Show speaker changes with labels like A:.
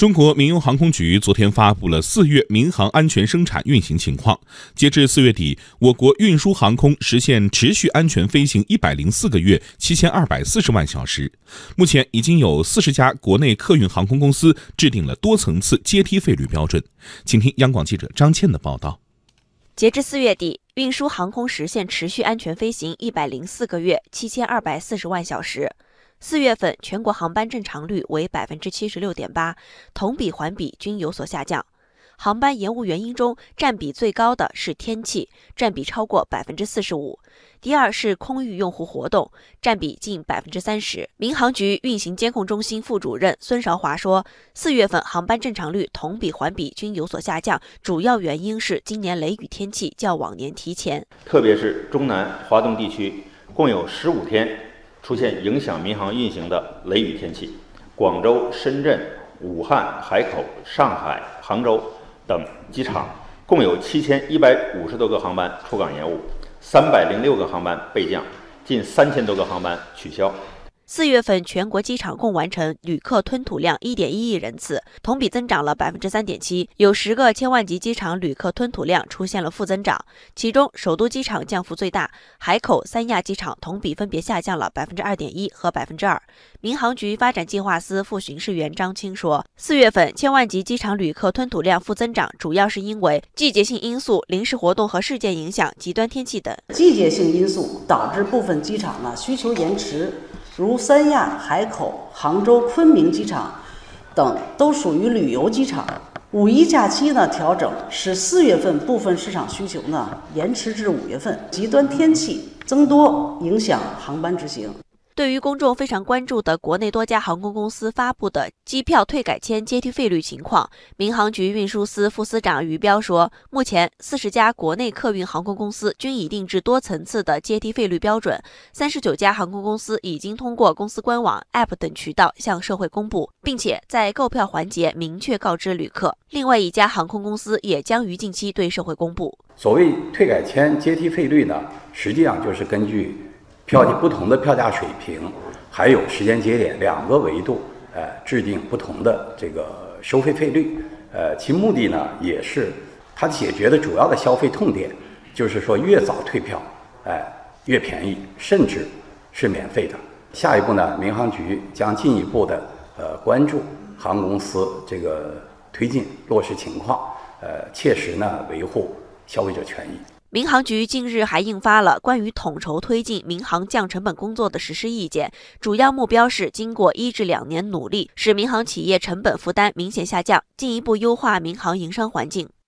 A: 中国民用航空局昨天发布了四月民航安全生产运行情况。截至四月底，我国运输航空实现持续安全飞行一百零四个月，七千二百四十万小时。目前已经有四十家国内客运航空公司制定了多层次阶梯费率标准。请听央广记者张倩的报道。
B: 截至四月底，运输航空实现持续安全飞行一百零四个月，七千二百四十万小时。四月份全国航班正常率为百分之七十六点八，同比环比均有所下降。航班延误原因中，占比最高的是天气，占比超过百分之四十五；第二是空域用户活动，占比近百分之三十。民航局运行监控中心副主任孙韶华说，四月份航班正常率同比环比均有所下降，主要原因是今年雷雨天气较往年提前，
C: 特别是中南、华东地区，共有十五天。出现影响民航运行的雷雨天气，广州、深圳、武汉、海口、上海、杭州等机场共有七千一百五十多个航班出港延误，三百零六个航班备降，近三千多个航班取消。
B: 四月份全国机场共完成旅客吞吐量一点一亿人次，同比增长了百分之三点七。有十个千万级机场旅客吞吐量出现了负增长，其中首都机场降幅最大，海口、三亚机场同比分别下降了百分之二点一和百分之二。民航局发展计划司副巡视员张青说，四月份千万级机场旅客吞吐量负增长，主要是因为季节性因素、临时活动和事件影响、极端天气等。
D: 季节性因素导致部分机场呢需求延迟。如三亚、海口、杭州、昆明机场等都属于旅游机场。五一假期呢调整，使四月份部分市场需求呢延迟至五月份。极端天气增多，影响航班执行。
B: 对于公众非常关注的国内多家航空公司发布的机票退改签阶梯费率情况，民航局运输司副司长于彪说，目前四十家国内客运航空公司均已定制多层次的阶梯费率标准，三十九家航空公司已经通过公司官网、App 等渠道向社会公布，并且在购票环节明确告知旅客。另外一家航空公司也将于近期对社会公布。
E: 所谓退改签阶梯费率呢，实际上就是根据。票价不同的票价水平，还有时间节点两个维度，呃，制定不同的这个收费费率，呃，其目的呢也是它解决的主要的消费痛点，就是说越早退票，哎，越便宜，甚至是免费的。下一步呢，民航局将进一步的呃关注航空公司这个推进落实情况，呃，切实呢维护消费者权益。
B: 民航局近日还印发了关于统筹推进民航降成本工作的实施意见，主要目标是经过一至两年努力，使民航企业成本负担明显下降，进一步优化民航营商环境。